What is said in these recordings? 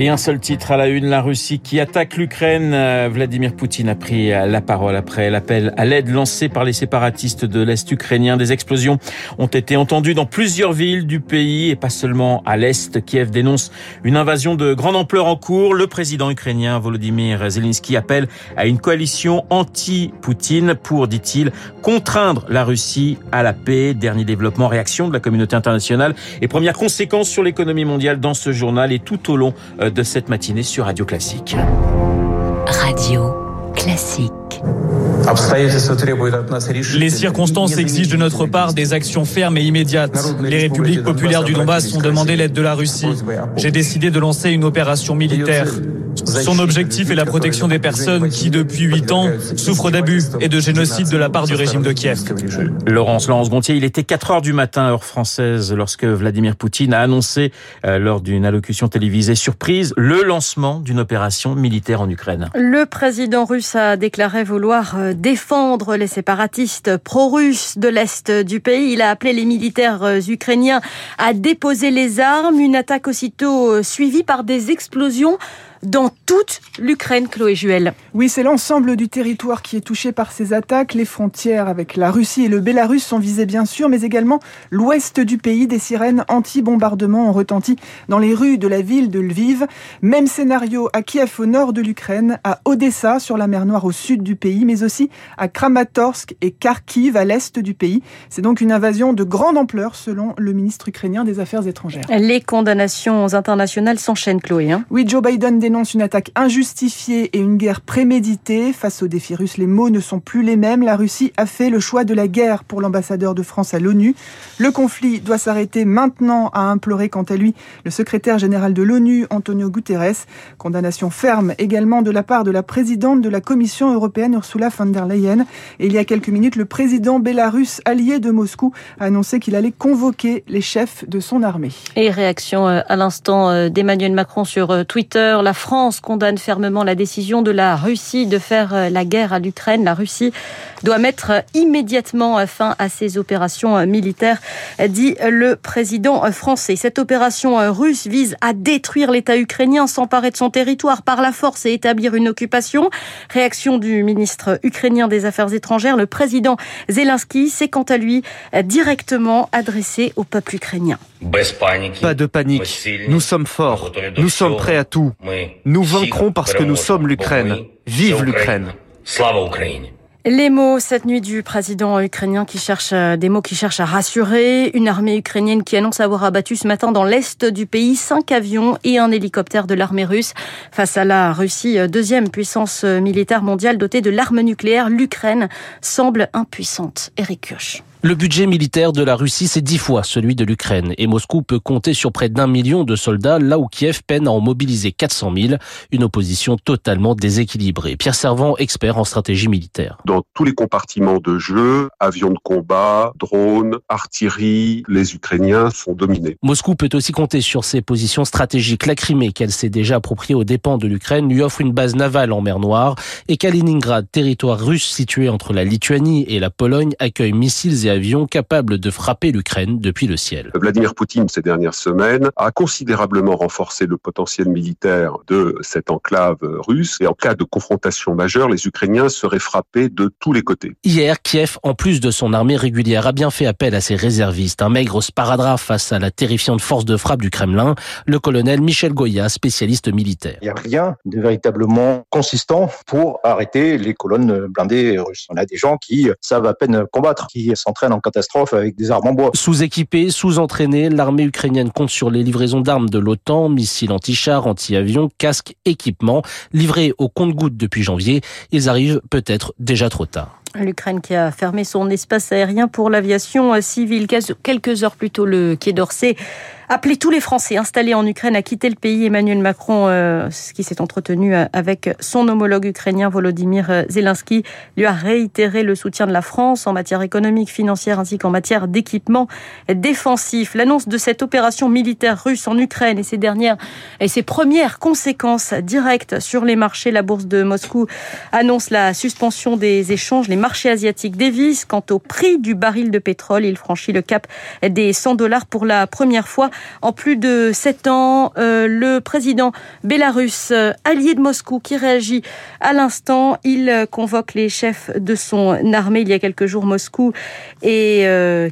et un seul titre à la une, la Russie qui attaque l'Ukraine. Euh, Vladimir Poutine a pris euh, la parole après l'appel à l'aide lancé par les séparatistes de l'Est ukrainien. Des explosions ont été entendues dans plusieurs villes du pays et pas seulement à l'Est. Kiev dénonce une invasion de grande ampleur en cours. Le président ukrainien Volodymyr Zelensky appelle à une coalition anti-Poutine pour, dit-il, contraindre la Russie à la paix. Dernier développement, réaction de la communauté internationale et première conséquence sur l'économie mondiale dans ce journal et tout au long euh, de cette matinée sur Radio Classique. Radio Classique. Les circonstances exigent de notre part des actions fermes et immédiates. Les républiques populaires du Donbass ont demandé l'aide de la Russie. J'ai décidé de lancer une opération militaire. Son objectif est la protection des personnes qui, depuis huit ans, souffrent d'abus et de génocide de la part du régime de Kiev. Laurence, Laurence Gontier, il était 4 heures du matin, heure française, lorsque Vladimir Poutine a annoncé, euh, lors d'une allocution télévisée surprise, le lancement d'une opération militaire en Ukraine. Le président russe a déclaré vouloir euh, défendre les séparatistes pro-russes de l'Est du pays. Il a appelé les militaires euh, ukrainiens à déposer les armes. Une attaque aussitôt suivie par des explosions dans toute l'Ukraine, Chloé Juel. Oui, c'est l'ensemble du territoire qui est touché par ces attaques. Les frontières avec la Russie et le Bélarus sont visées bien sûr, mais également l'ouest du pays. Des sirènes anti-bombardement ont retenti dans les rues de la ville de Lviv. Même scénario à Kiev au nord de l'Ukraine, à Odessa sur la mer Noire au sud du pays, mais aussi à Kramatorsk et Kharkiv à l'est du pays. C'est donc une invasion de grande ampleur selon le ministre ukrainien des Affaires étrangères. Les condamnations internationales s'enchaînent, Chloé. Hein oui, Joe Biden dénonce une attaque injustifiée et une guerre préméditée. Face aux défis russes, les mots ne sont plus les mêmes. La Russie a fait le choix de la guerre pour l'ambassadeur de France à l'ONU. Le conflit doit s'arrêter maintenant, a imploré quant à lui le secrétaire général de l'ONU, Antonio Guterres. Condamnation ferme également de la part de la présidente de la Commission européenne, Ursula von der Leyen. Et il y a quelques minutes, le président bélarus allié de Moscou a annoncé qu'il allait convoquer les chefs de son armée. Et réaction euh, à l'instant euh, d'Emmanuel Macron sur euh, Twitter. France condamne fermement la décision de la Russie de faire euh, la guerre à l'Ukraine. La Russie doit mettre immédiatement fin à ses opérations militaires, dit le président français. Cette opération russe vise à détruire l'État ukrainien, s'emparer de son territoire par la force et établir une occupation. Réaction du ministre ukrainien des Affaires étrangères, le président Zelensky s'est quant à lui directement adressé au peuple ukrainien. Pas de panique. Nous sommes forts. Nous sommes prêts à tout. Nous vaincrons parce que nous sommes l'Ukraine. Vive l'Ukraine. Les mots cette nuit du président ukrainien qui cherche des mots qui cherchent à rassurer, une armée ukrainienne qui annonce avoir abattu ce matin dans l'est du pays cinq avions et un hélicoptère de l'armée russe face à la Russie, deuxième puissance militaire mondiale dotée de l'arme nucléaire. L'Ukraine semble impuissante. Eric Kioch. Le budget militaire de la Russie, c'est dix fois celui de l'Ukraine. Et Moscou peut compter sur près d'un million de soldats, là où Kiev peine à en mobiliser 400 000. Une opposition totalement déséquilibrée. Pierre Servant, expert en stratégie militaire. Dans tous les compartiments de jeu, avions de combat, drones, artillerie, les Ukrainiens sont dominés. Moscou peut aussi compter sur ses positions stratégiques. La Crimée, qu'elle s'est déjà appropriée aux dépens de l'Ukraine, lui offre une base navale en mer Noire. Et Kaliningrad, territoire russe situé entre la Lituanie et la Pologne, accueille missiles et avions capables de frapper l'Ukraine depuis le ciel. Vladimir Poutine, ces dernières semaines, a considérablement renforcé le potentiel militaire de cette enclave russe. Et en cas de confrontation majeure, les Ukrainiens seraient frappés de tous les côtés. Hier, Kiev, en plus de son armée régulière, a bien fait appel à ses réservistes. Un maigre sparadrap face à la terrifiante force de frappe du Kremlin. Le colonel Michel Goya, spécialiste militaire. Il n'y a rien de véritablement consistant pour arrêter les colonnes blindées russes. On a des gens qui savent à peine combattre, qui s'entraînent en catastrophe avec des armes en bois. Sous-équipée, sous-entraînée, l'armée ukrainienne compte sur les livraisons d'armes de l'OTAN, missiles anti-chars, anti-avions, casques, équipements, livrés au compte-gouttes depuis janvier. Ils arrivent peut-être déjà trop tard. L'Ukraine qui a fermé son espace aérien pour l'aviation civile. Quelques heures plus tôt, le Quai d'Orsay appelé tous les Français installés en Ukraine à quitter le pays. Emmanuel Macron, euh, qui s'est entretenu euh, avec son homologue ukrainien Volodymyr Zelensky, lui a réitéré le soutien de la France en matière économique, financière ainsi qu'en matière d'équipement défensif. L'annonce de cette opération militaire russe en Ukraine et ses dernières et ses premières conséquences directes sur les marchés, la bourse de Moscou annonce la suspension des échanges. Marchés asiatiques dévisent. Quant au prix du baril de pétrole, il franchit le cap des 100 dollars pour la première fois en plus de sept ans. Euh, le président bélarus, euh, allié de Moscou, qui réagit à l'instant, il convoque les chefs de son armée il y a quelques jours, Moscou et euh,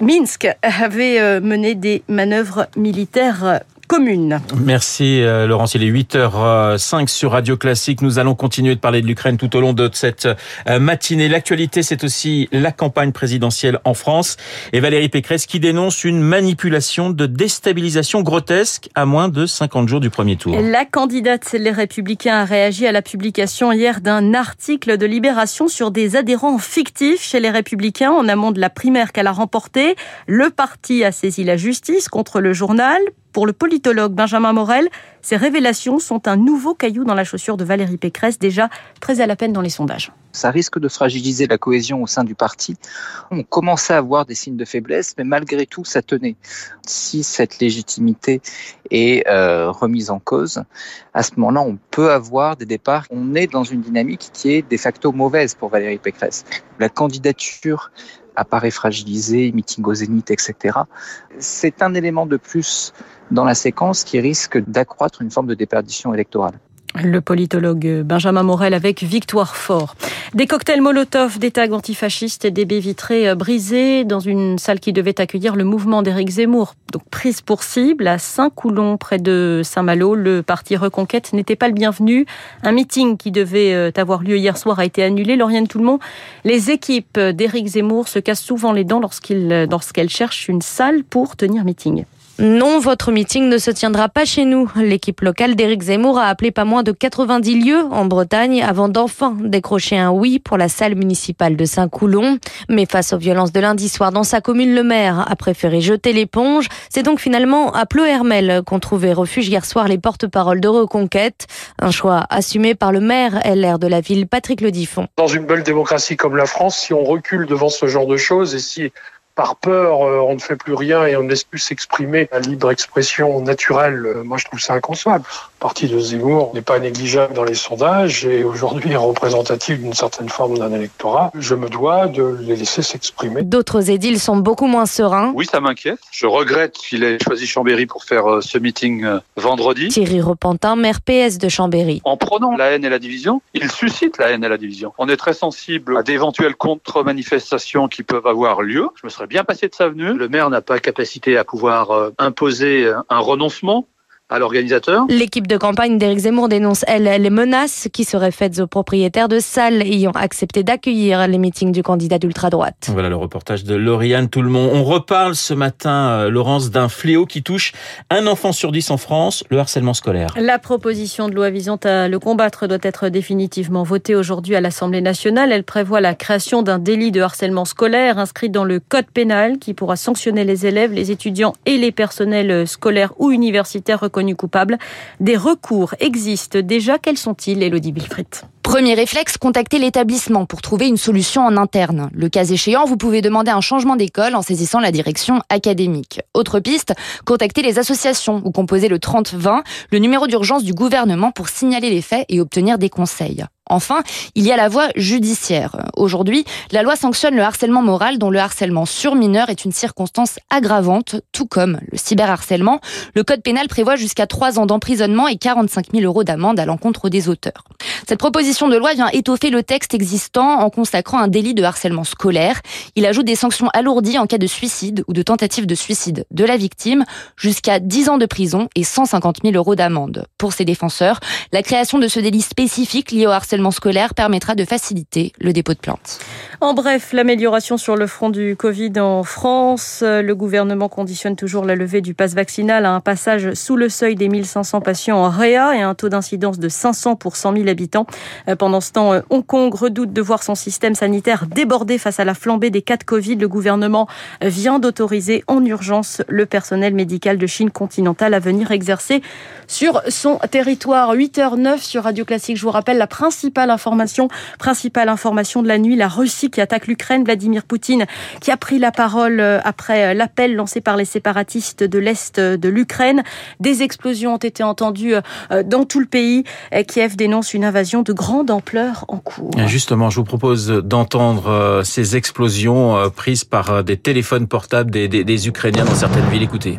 Minsk avait mené des manœuvres militaires commune. Merci euh, Laurence, il est 8h05 sur Radio Classique. Nous allons continuer de parler de l'Ukraine tout au long de cette euh, matinée. L'actualité, c'est aussi la campagne présidentielle en France et Valérie Pécresse qui dénonce une manipulation de déstabilisation grotesque à moins de 50 jours du premier tour. La candidate Les Républicains a réagi à la publication hier d'un article de Libération sur des adhérents fictifs chez les Républicains en amont de la primaire qu'elle a remportée. Le parti a saisi la justice contre le journal pour le politologue Benjamin Morel, ces révélations sont un nouveau caillou dans la chaussure de Valérie Pécresse, déjà très à la peine dans les sondages. Ça risque de fragiliser la cohésion au sein du parti. On commençait à avoir des signes de faiblesse, mais malgré tout, ça tenait. Si cette légitimité est euh, remise en cause, à ce moment-là, on peut avoir des départs. On est dans une dynamique qui est de facto mauvaise pour Valérie Pécresse. La candidature apparaît fragilisée, meeting au zénith, etc. C'est un élément de plus dans la séquence qui risque d'accroître une forme de déperdition électorale. Le politologue Benjamin Morel avec Victoire Fort. Des cocktails Molotov, des tags antifascistes et des baies vitrées brisées dans une salle qui devait accueillir le mouvement d'Éric Zemmour. Donc prise pour cible à Saint-Coulon, près de Saint-Malo. Le parti Reconquête n'était pas le bienvenu. Un meeting qui devait euh, avoir lieu hier soir a été annulé. Lauriane Tout-le-Monde, les équipes d'Éric Zemmour se cassent souvent les dents lorsqu'elles cherchent une salle pour tenir meeting. Non, votre meeting ne se tiendra pas chez nous. L'équipe locale d'Éric Zemmour a appelé pas moins de 90 lieux en Bretagne avant d'enfin décrocher un oui pour la salle municipale de Saint-Coulon. Mais face aux violences de lundi soir dans sa commune, le maire a préféré jeter l'éponge. C'est donc finalement à Pleu-Hermel qu'ont trouvé refuge hier soir les porte-paroles de Reconquête. Un choix assumé par le maire LR de la ville, Patrick Le Dans une belle démocratie comme la France, si on recule devant ce genre de choses et si par peur, euh, on ne fait plus rien et on ne laisse plus s'exprimer la libre expression naturelle. Euh, moi, je trouve ça inconcevable. Le parti de Zemmour n'est pas négligeable dans les sondages et aujourd'hui est représentatif d'une certaine forme d'un électorat. Je me dois de les laisser s'exprimer. D'autres édiles sont beaucoup moins sereins. Oui, ça m'inquiète. Je regrette qu'il ait choisi Chambéry pour faire euh, ce meeting vendredi. Thierry Repentin, maire PS de Chambéry. En prenant la haine et la division, il suscite la haine et la division. On est très sensible à d'éventuelles contre-manifestations qui peuvent avoir lieu. Je me serais bien passé de sa venue. Le maire n'a pas capacité à pouvoir euh, imposer un renoncement à l'organisateur. L'équipe de campagne d'Éric Zemmour dénonce, elle, les menaces qui seraient faites aux propriétaires de salles ayant accepté d'accueillir les meetings du candidat d'ultra-droite. Voilà le reportage de Lauriane Tout le monde. On reparle ce matin, euh, Laurence, d'un fléau qui touche un enfant sur dix en France, le harcèlement scolaire. La proposition de loi visant à le combattre doit être définitivement votée aujourd'hui à l'Assemblée nationale. Elle prévoit la création d'un délit de harcèlement scolaire inscrit dans le code pénal qui pourra sanctionner les élèves, les étudiants et les personnels scolaires ou universitaires reconnus coupables. Des recours existent déjà. Quels sont-ils, Elodie Bilfrit Premier réflexe, contacter l'établissement pour trouver une solution en interne. Le cas échéant, vous pouvez demander un changement d'école en saisissant la direction académique. Autre piste, contacter les associations ou composer le 3020, le numéro d'urgence du gouvernement pour signaler les faits et obtenir des conseils. Enfin, il y a la voie judiciaire. Aujourd'hui, la loi sanctionne le harcèlement moral dont le harcèlement sur mineur est une circonstance aggravante, tout comme le cyberharcèlement. Le code pénal prévoit jusqu'à 3 ans d'emprisonnement et 45 000 euros d'amende à l'encontre des auteurs. Cette proposition de loi vient étoffer le texte existant en consacrant un délit de harcèlement scolaire. Il ajoute des sanctions alourdies en cas de suicide ou de tentative de suicide de la victime, jusqu'à 10 ans de prison et 150 000 euros d'amende. Pour ses défenseurs, la création de ce délit spécifique lié au harcèlement scolaire permettra de faciliter le dépôt de plainte. En bref, l'amélioration sur le front du Covid en France. Le gouvernement conditionne toujours la levée du pass vaccinal à un passage sous le seuil des 1500 patients en réa et un taux d'incidence de 500 pour 100 000 habitants. Pendant ce temps, Hong Kong redoute de voir son système sanitaire déborder face à la flambée des cas de Covid. Le gouvernement vient d'autoriser en urgence le personnel médical de Chine continentale à venir exercer sur son territoire. 8h09 sur Radio Classique. Je vous rappelle la principale information, principale information de la nuit, la Russie qui attaque l'Ukraine, Vladimir Poutine qui a pris la parole après l'appel lancé par les séparatistes de l'Est de l'Ukraine. Des explosions ont été entendues dans tout le pays. Kiev dénonce une invasion de grande ampleur en cours. Justement, je vous propose d'entendre ces explosions prises par des téléphones portables des, des, des Ukrainiens dans certaines villes. Écoutez.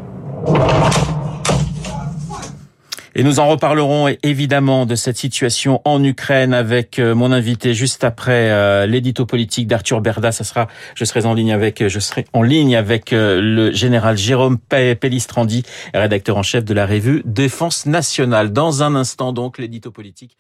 Et nous en reparlerons évidemment de cette situation en Ukraine avec mon invité juste après l'édito politique d'Arthur Berda. Ça sera, je serai en ligne avec, je serai en ligne avec le général Jérôme Pellistrandi, rédacteur en chef de la revue Défense nationale. Dans un instant donc l'édito politique.